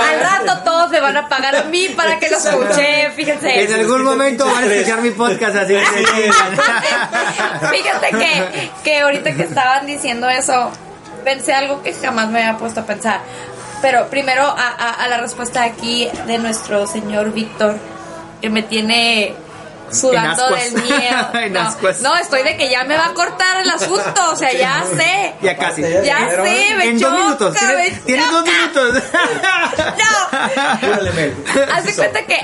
Al rato todos me van a pagar a mí para que lo escuche, fíjense. En algún momento van a escuchar mi podcast así. Fíjate que, que ahorita que estaban diciendo eso, pensé algo que jamás me había puesto a pensar. Pero primero a, a- a la respuesta aquí de nuestro señor Víctor, que me tiene sudando del miedo. No, estoy de que ya me va a cortar el asunto, o sea, ya sé. Ya casi. Ya sé, me En dos choca, minutos. me Tienes, tienes dos minutos. No. Haz de cuenta que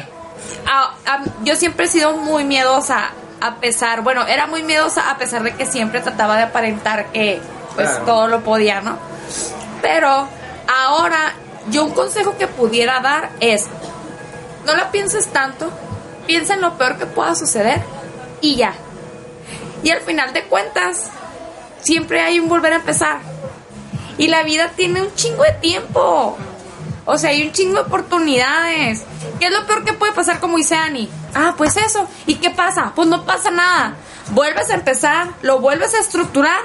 a- a- yo siempre he sido muy miedosa, a pesar, bueno, era muy miedosa a pesar de que siempre trataba de aparentar que pues Claro. todo lo podía, ¿no? Pero ahora yo un consejo que pudiera dar es, no la pienses tanto, piensa en lo peor que pueda suceder y ya. Y al final de cuentas, siempre hay un volver a empezar. Y la vida tiene un chingo de tiempo. O sea, hay un chingo de oportunidades. ¿Qué es lo peor que puede pasar como dice Ani? Ah, pues eso. ¿Y qué pasa? Pues no pasa nada. Vuelves a empezar, lo vuelves a estructurar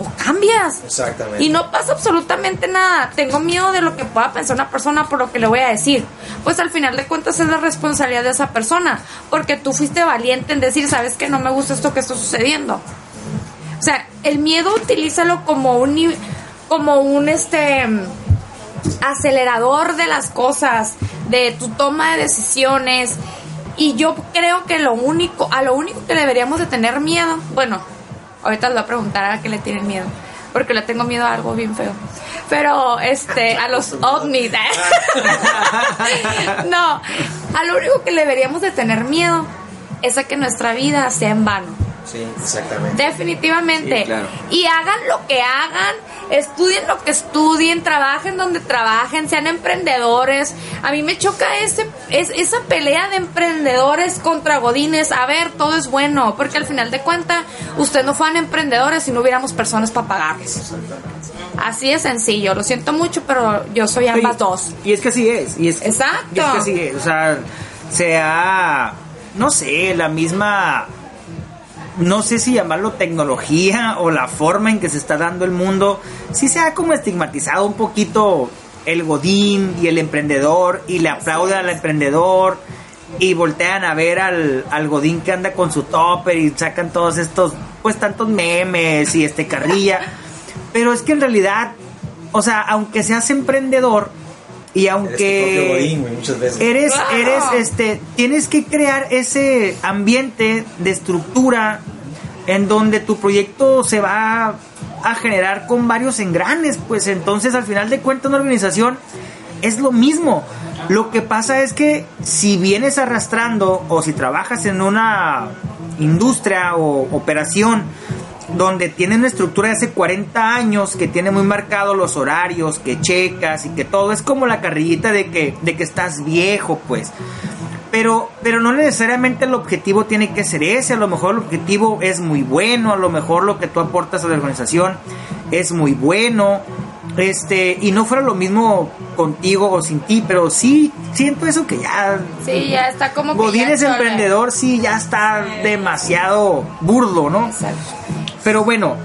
o cambias. Exactamente. Y no pasa absolutamente nada. Tengo miedo de lo que pueda pensar una persona por lo que le voy a decir. Pues al final de cuentas es la responsabilidad de esa persona. Porque tú fuiste valiente en decir, sabes que no me gusta esto que está sucediendo. O sea, el miedo utilízalo como un como un este acelerador de las cosas, de tu toma de decisiones. Y yo creo que lo único, a lo único que deberíamos de tener miedo, bueno, ahorita les voy a preguntar a qué le tienen miedo, porque le tengo miedo a algo bien feo. Pero este, a los ovnis. no, a lo único que deberíamos de tener miedo es a que nuestra vida sea en vano. Sí, exactamente. Definitivamente. Sí, claro. Y hagan lo que hagan, estudien lo que estudien, trabajen donde trabajen, sean emprendedores. A mí me choca ese, es, esa pelea de emprendedores contra godines. A ver, todo es bueno, porque al final de cuentas, usted no fueran emprendedores si no hubiéramos personas para pagarles. Así es sencillo. Lo siento mucho, pero yo soy ambas dos. Y es que así es. Y es, Exacto. Y es que así es. O sea, sea, no sé, la misma, no sé si llamarlo tecnología o la forma en que se está dando el mundo, sí se ha como estigmatizado un poquito el godín y el emprendedor y le aplauden al emprendedor y voltean a ver al, al godín que anda con su topper y sacan todos estos, pues tantos memes y este carrilla. Pero es que en realidad, o sea, aunque seas emprendedor y Eres tu aunque godín, güey, muchas veces. eres, Claro. eres, este, tienes que crear ese ambiente de estructura en donde tu proyecto se va a generar con varios engranes, pues entonces al final de cuentas una organización es lo mismo. Lo que pasa es que si vienes arrastrando o si trabajas en una industria o operación donde tiene una estructura de hace 40 años que tiene muy marcados los horarios, que checas y que todo es como la carrillita de que, de que estás viejo, pues. Pero, pero no necesariamente el objetivo tiene que ser ese, a lo mejor el objetivo es muy bueno, a lo mejor lo que tú aportas a la organización es muy bueno, este, y no fuera lo mismo contigo o sin ti, pero sí siento eso que ya Sí, ya está como que Godín es emprendedor, sí, ya está demasiado burdo, ¿no? Exacto. Pero bueno,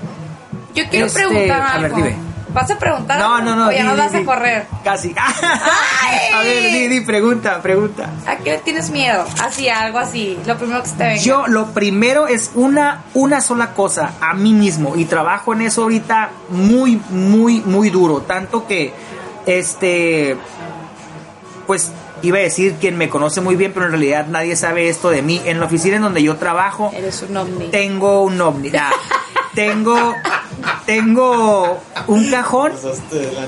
Yo quiero Este, preguntar a ver, algo. dime. ¿Vas a preguntar no, algo no, no. o ya di, di, vas di. a correr? Casi. a ver, di, di, pregunta, pregunta. ¿A qué tienes miedo? Así, algo así. Lo primero que se te venga. Yo lo primero es una, una sola cosa, a mí mismo. Y trabajo en eso ahorita muy, muy, muy duro. Tanto que, este, pues iba a decir quien me conoce muy bien, pero en realidad nadie sabe esto de mí. En la oficina en donde yo trabajo, Eres un ovni. tengo un ovni. Ah, tengo, tengo un cajón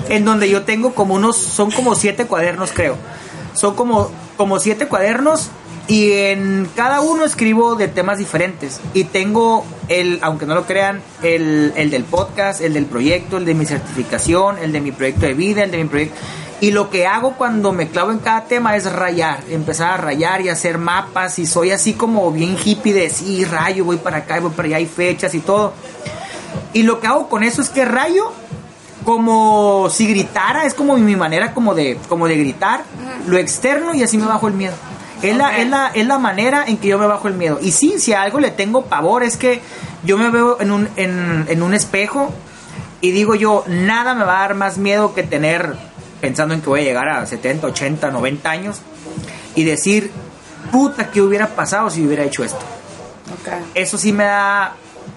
en donde yo tengo como unos, son como siete cuadernos creo. Son como, como siete cuadernos y en cada uno escribo de temas diferentes. Y tengo el, aunque no lo crean, el, el del podcast, el del proyecto, el de mi certificación, el de mi proyecto de vida, el de mi proyecto... Y lo que hago cuando me clavo en cada tema es rayar, empezar a rayar y hacer mapas y soy así como bien hippie de sí, rayo, voy para acá, voy para allá, hay fechas y todo. Y lo que hago con eso es que rayo como si gritara, es como mi manera como de, como de gritar, lo externo y así me bajo el miedo. Es, la, es, la, es la manera en que yo me bajo el miedo. Y sí, si a algo le tengo pavor es que yo me veo en un, en, en un espejo y digo yo, nada me va a dar más miedo que tener, pensando en que voy a llegar a 70, 80, 90 años y decir, puta, ¿qué hubiera pasado si hubiera hecho esto? Ok. eso sí me da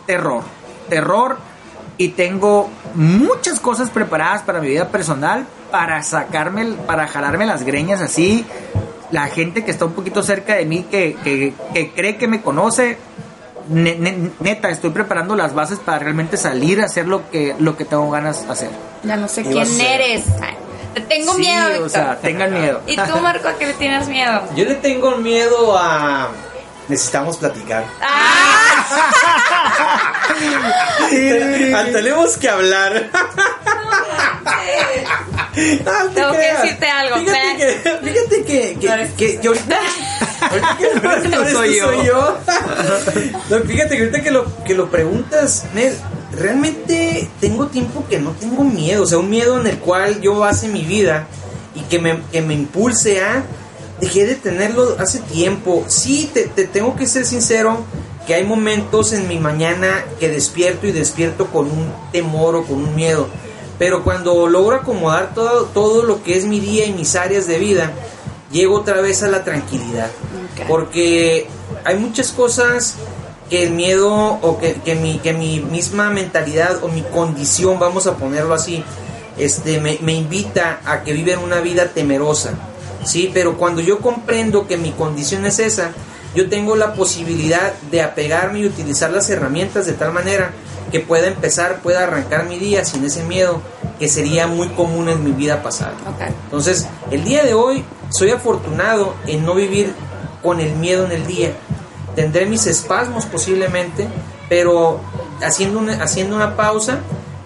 terror. Terror y tengo muchas cosas preparadas para mi vida personal para sacarme, para jalarme las greñas así. La gente que está un poquito cerca de mí, que, que- que cree que me conoce, ne- ne- neta, estoy preparando las bases para realmente salir a hacer lo que, lo que tengo ganas de hacer. Ya no sé quién eres. Ay, tengo Sí, miedo, Víctor. o sea, tengan miedo. ¿Y tú, Marco, a qué le tienes miedo? Yo le tengo miedo a. Necesitamos platicar. Ah, tenemos que hablar. Te Tengo que decirte algo, Fíjate que, fíjate que, que, No que- que ahorita. ahorita que- No ahorita soy yo. No, fíjate que ahorita que lo, que lo preguntas, Ned, realmente tengo tiempo que no tengo miedo. O sea, un miedo en el cual yo base mi vida y que me, que me impulse a. Dejé de tenerlo hace tiempo. Sí, te, te tengo que ser sincero que hay momentos en mi mañana que despierto y despierto con un temor o con un miedo. Pero cuando logro acomodar todo, todo lo que es mi día y mis áreas de vida, llego otra vez a la tranquilidad. Porque hay muchas cosas que el miedo o que, que mi, que mi misma mentalidad o mi condición, vamos a ponerlo así, este, me, me invita a que viva una vida temerosa. Sí, pero cuando yo comprendo que mi condición es esa, yo tengo la posibilidad de apegarme y utilizar las herramientas de tal manera que pueda empezar, pueda arrancar mi día sin ese miedo que sería muy común en mi vida pasada. Entonces, el día de hoy soy afortunado en no vivir con el miedo en el día. Tendré mis espasmos posiblemente, pero haciendo una, haciendo una pausa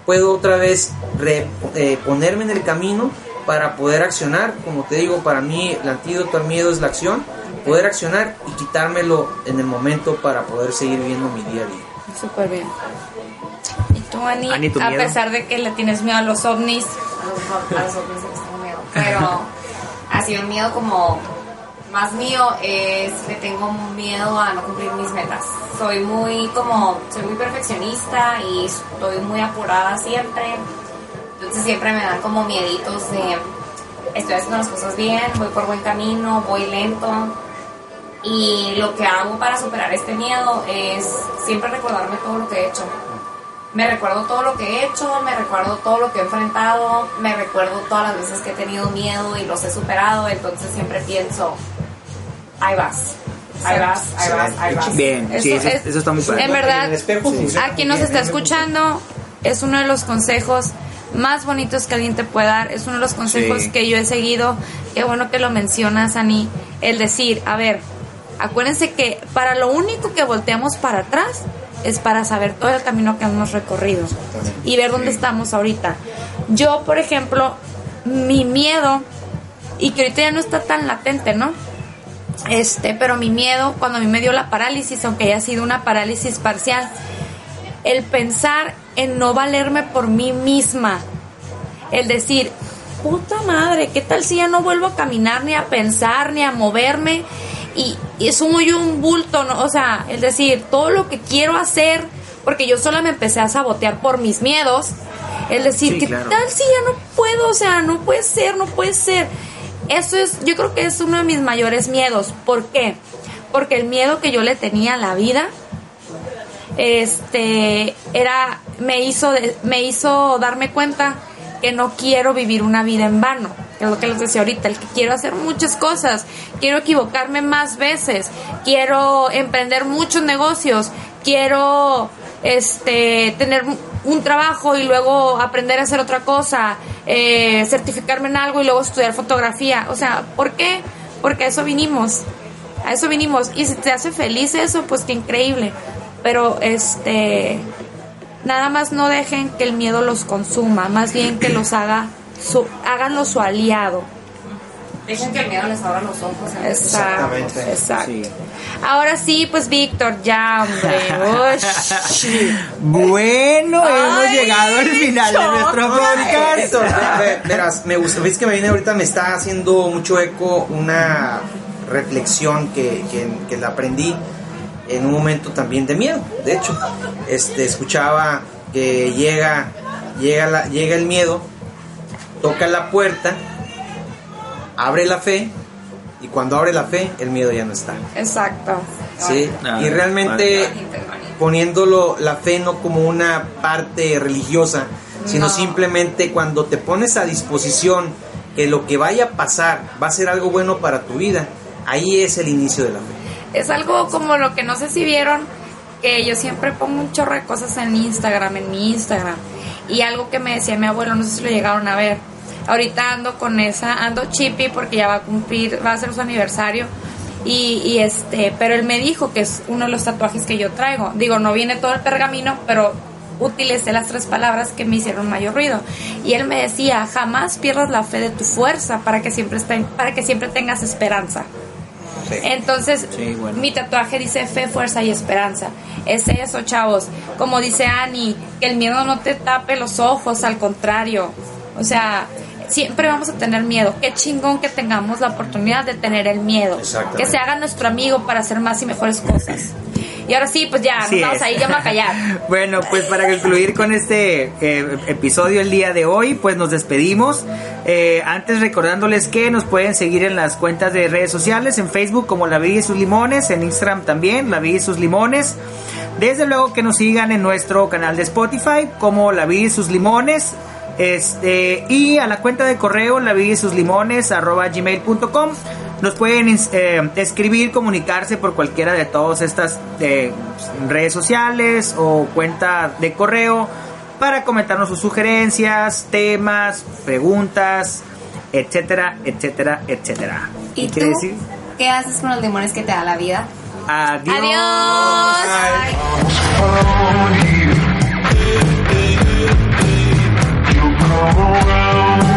puedo otra vez re- eh, ponerme en el camino para poder accionar. Como te digo, para mí el antídoto al miedo es la acción, poder accionar y quitármelo en el momento para poder seguir viviendo mi día a día. Súper bien. ¿Y tú, Ani? Ani, ¿tu a miedo? pesar de que le tienes miedo a los ovnis, A los ovnis sí les tengo miedo. Pero así un miedo como más mío es que tengo miedo a no cumplir mis metas. Soy muy como, soy muy perfeccionista y estoy muy apurada siempre. Entonces siempre me dan como mieditos de estoy haciendo las cosas bien, voy por buen camino, voy lento. Y lo que hago para superar este miedo es siempre recordarme todo lo que he hecho. Me recuerdo todo lo que he hecho, me recuerdo todo lo que he enfrentado, me recuerdo todas las veces que he tenido miedo y los he superado, entonces siempre pienso, ahí vas, ahí vas, ahí vas, ahí vas. Bien, sí, Eso eso, es- eso está muy padre. en verdad, funciona a quien nos está bien, escuchando, es uno de los consejos más bonitos que alguien te puede dar, es uno de los consejos Sí. que yo he seguido, qué bueno que lo mencionas, Ani, el decir, a ver, acuérdense que para lo único que volteamos para atrás es para saber todo el camino que hemos recorrido y ver dónde estamos ahorita. Yo, por ejemplo, mi miedo, y que ahorita ya no está tan latente, ¿no? Este, pero mi miedo, cuando a mí me dio la parálisis, aunque haya sido una parálisis parcial, el pensar en no valerme por mí misma, el decir, puta madre, ¿qué tal si ya no vuelvo a caminar, ni a pensar, ni a moverme? Y, y soy yo un bulto, ¿no? O sea, el decir, todo lo que quiero hacer, porque yo sola me empecé a sabotear por mis miedos, el decir, Sí, ¿qué claro. tal si ya no puedo? O sea, no puede ser, no puede ser. Eso es, yo creo que es uno de mis mayores miedos. ¿Por qué? Porque el miedo que yo le tenía a la vida, este, era, me hizo, me hizo darme cuenta que no quiero vivir una vida en vano. Que es lo que les decía ahorita, el que quiero hacer muchas cosas, quiero equivocarme más veces, quiero emprender muchos negocios, quiero este tener un trabajo y luego aprender a hacer otra cosa, eh, certificarme en algo y luego estudiar fotografía. O sea, ¿por qué? Porque a eso vinimos. A eso vinimos. Y si te hace feliz eso, pues qué increíble. Pero este nada más no dejen que el miedo los consuma, más bien que los haga su, háganlo su aliado. Dejen que el miedo les abra los ojos. ¿eh? Exacto. Exactamente. Exacto. Sí. Ahora sí, pues Víctor, ya, hombre. Bueno, hemos Ay, llegado al final de nuestro podcast. Verás, me gusta, ves que me viene ahorita, me está haciendo mucho eco una reflexión que, que, que la aprendí en un momento también de miedo. De hecho, este, escuchaba que llega, llega, la, llega el miedo, toca la puerta, abre la fe, y cuando abre la fe, el miedo ya no está. Exacto. ¿sí? Ah, y realmente vale. poniéndolo la fe no como una parte religiosa, sino No. simplemente cuando te pones a disposición que lo que vaya a pasar va a ser algo bueno para tu vida, ahí es el inicio de la fe. Es algo como lo que no sé si vieron, que yo siempre pongo un chorro de cosas en Instagram, en mi Instagram. Y algo que me decía mi abuelo, no sé si lo llegaron a ver. Ahorita ando con esa, ando chippy porque ya va a cumplir, va a ser su aniversario. Y, y este, pero él me dijo que es uno de los tatuajes que yo traigo. Digo, no viene todo el pergamino, pero utilicé las tres palabras que me hicieron mayor ruido. Y él me decía, jamás pierdas la fe de tu fuerza para que siempre, estén, para que siempre tengas esperanza. Entonces, Sí, bueno. mi tatuaje dice fe, fuerza y esperanza. Es eso, chavos. Como dice Ani, que el miedo no te tape los ojos, al contrario. O sea, siempre vamos a tener miedo. Qué chingón que tengamos la oportunidad de tener el miedo. Que se haga nuestro amigo para hacer más y mejores cosas. Y ahora sí, pues ya, nos vamos es. ahí, ya me a callar. Bueno, pues para concluir con este eh, episodio el día de hoy, pues nos despedimos. Eh, antes recordándoles que nos pueden seguir en las cuentas de redes sociales, en Facebook como La Vida y sus Limones, en Instagram también, La Vida y sus Limones. Desde luego que nos sigan en nuestro canal de Spotify como La Vida y sus Limones. Este, y a la cuenta de correo la vida y sus limones arroba gmail.com nos pueden eh, escribir, comunicarse por cualquiera de todas estas eh, redes sociales o cuenta de correo para comentarnos sus sugerencias, temas, preguntas, etcétera, etcétera, etcétera. ¿Y ¿Qué quiere tú? decir? ¿Qué haces con los limones que te da la vida? Adiós. around.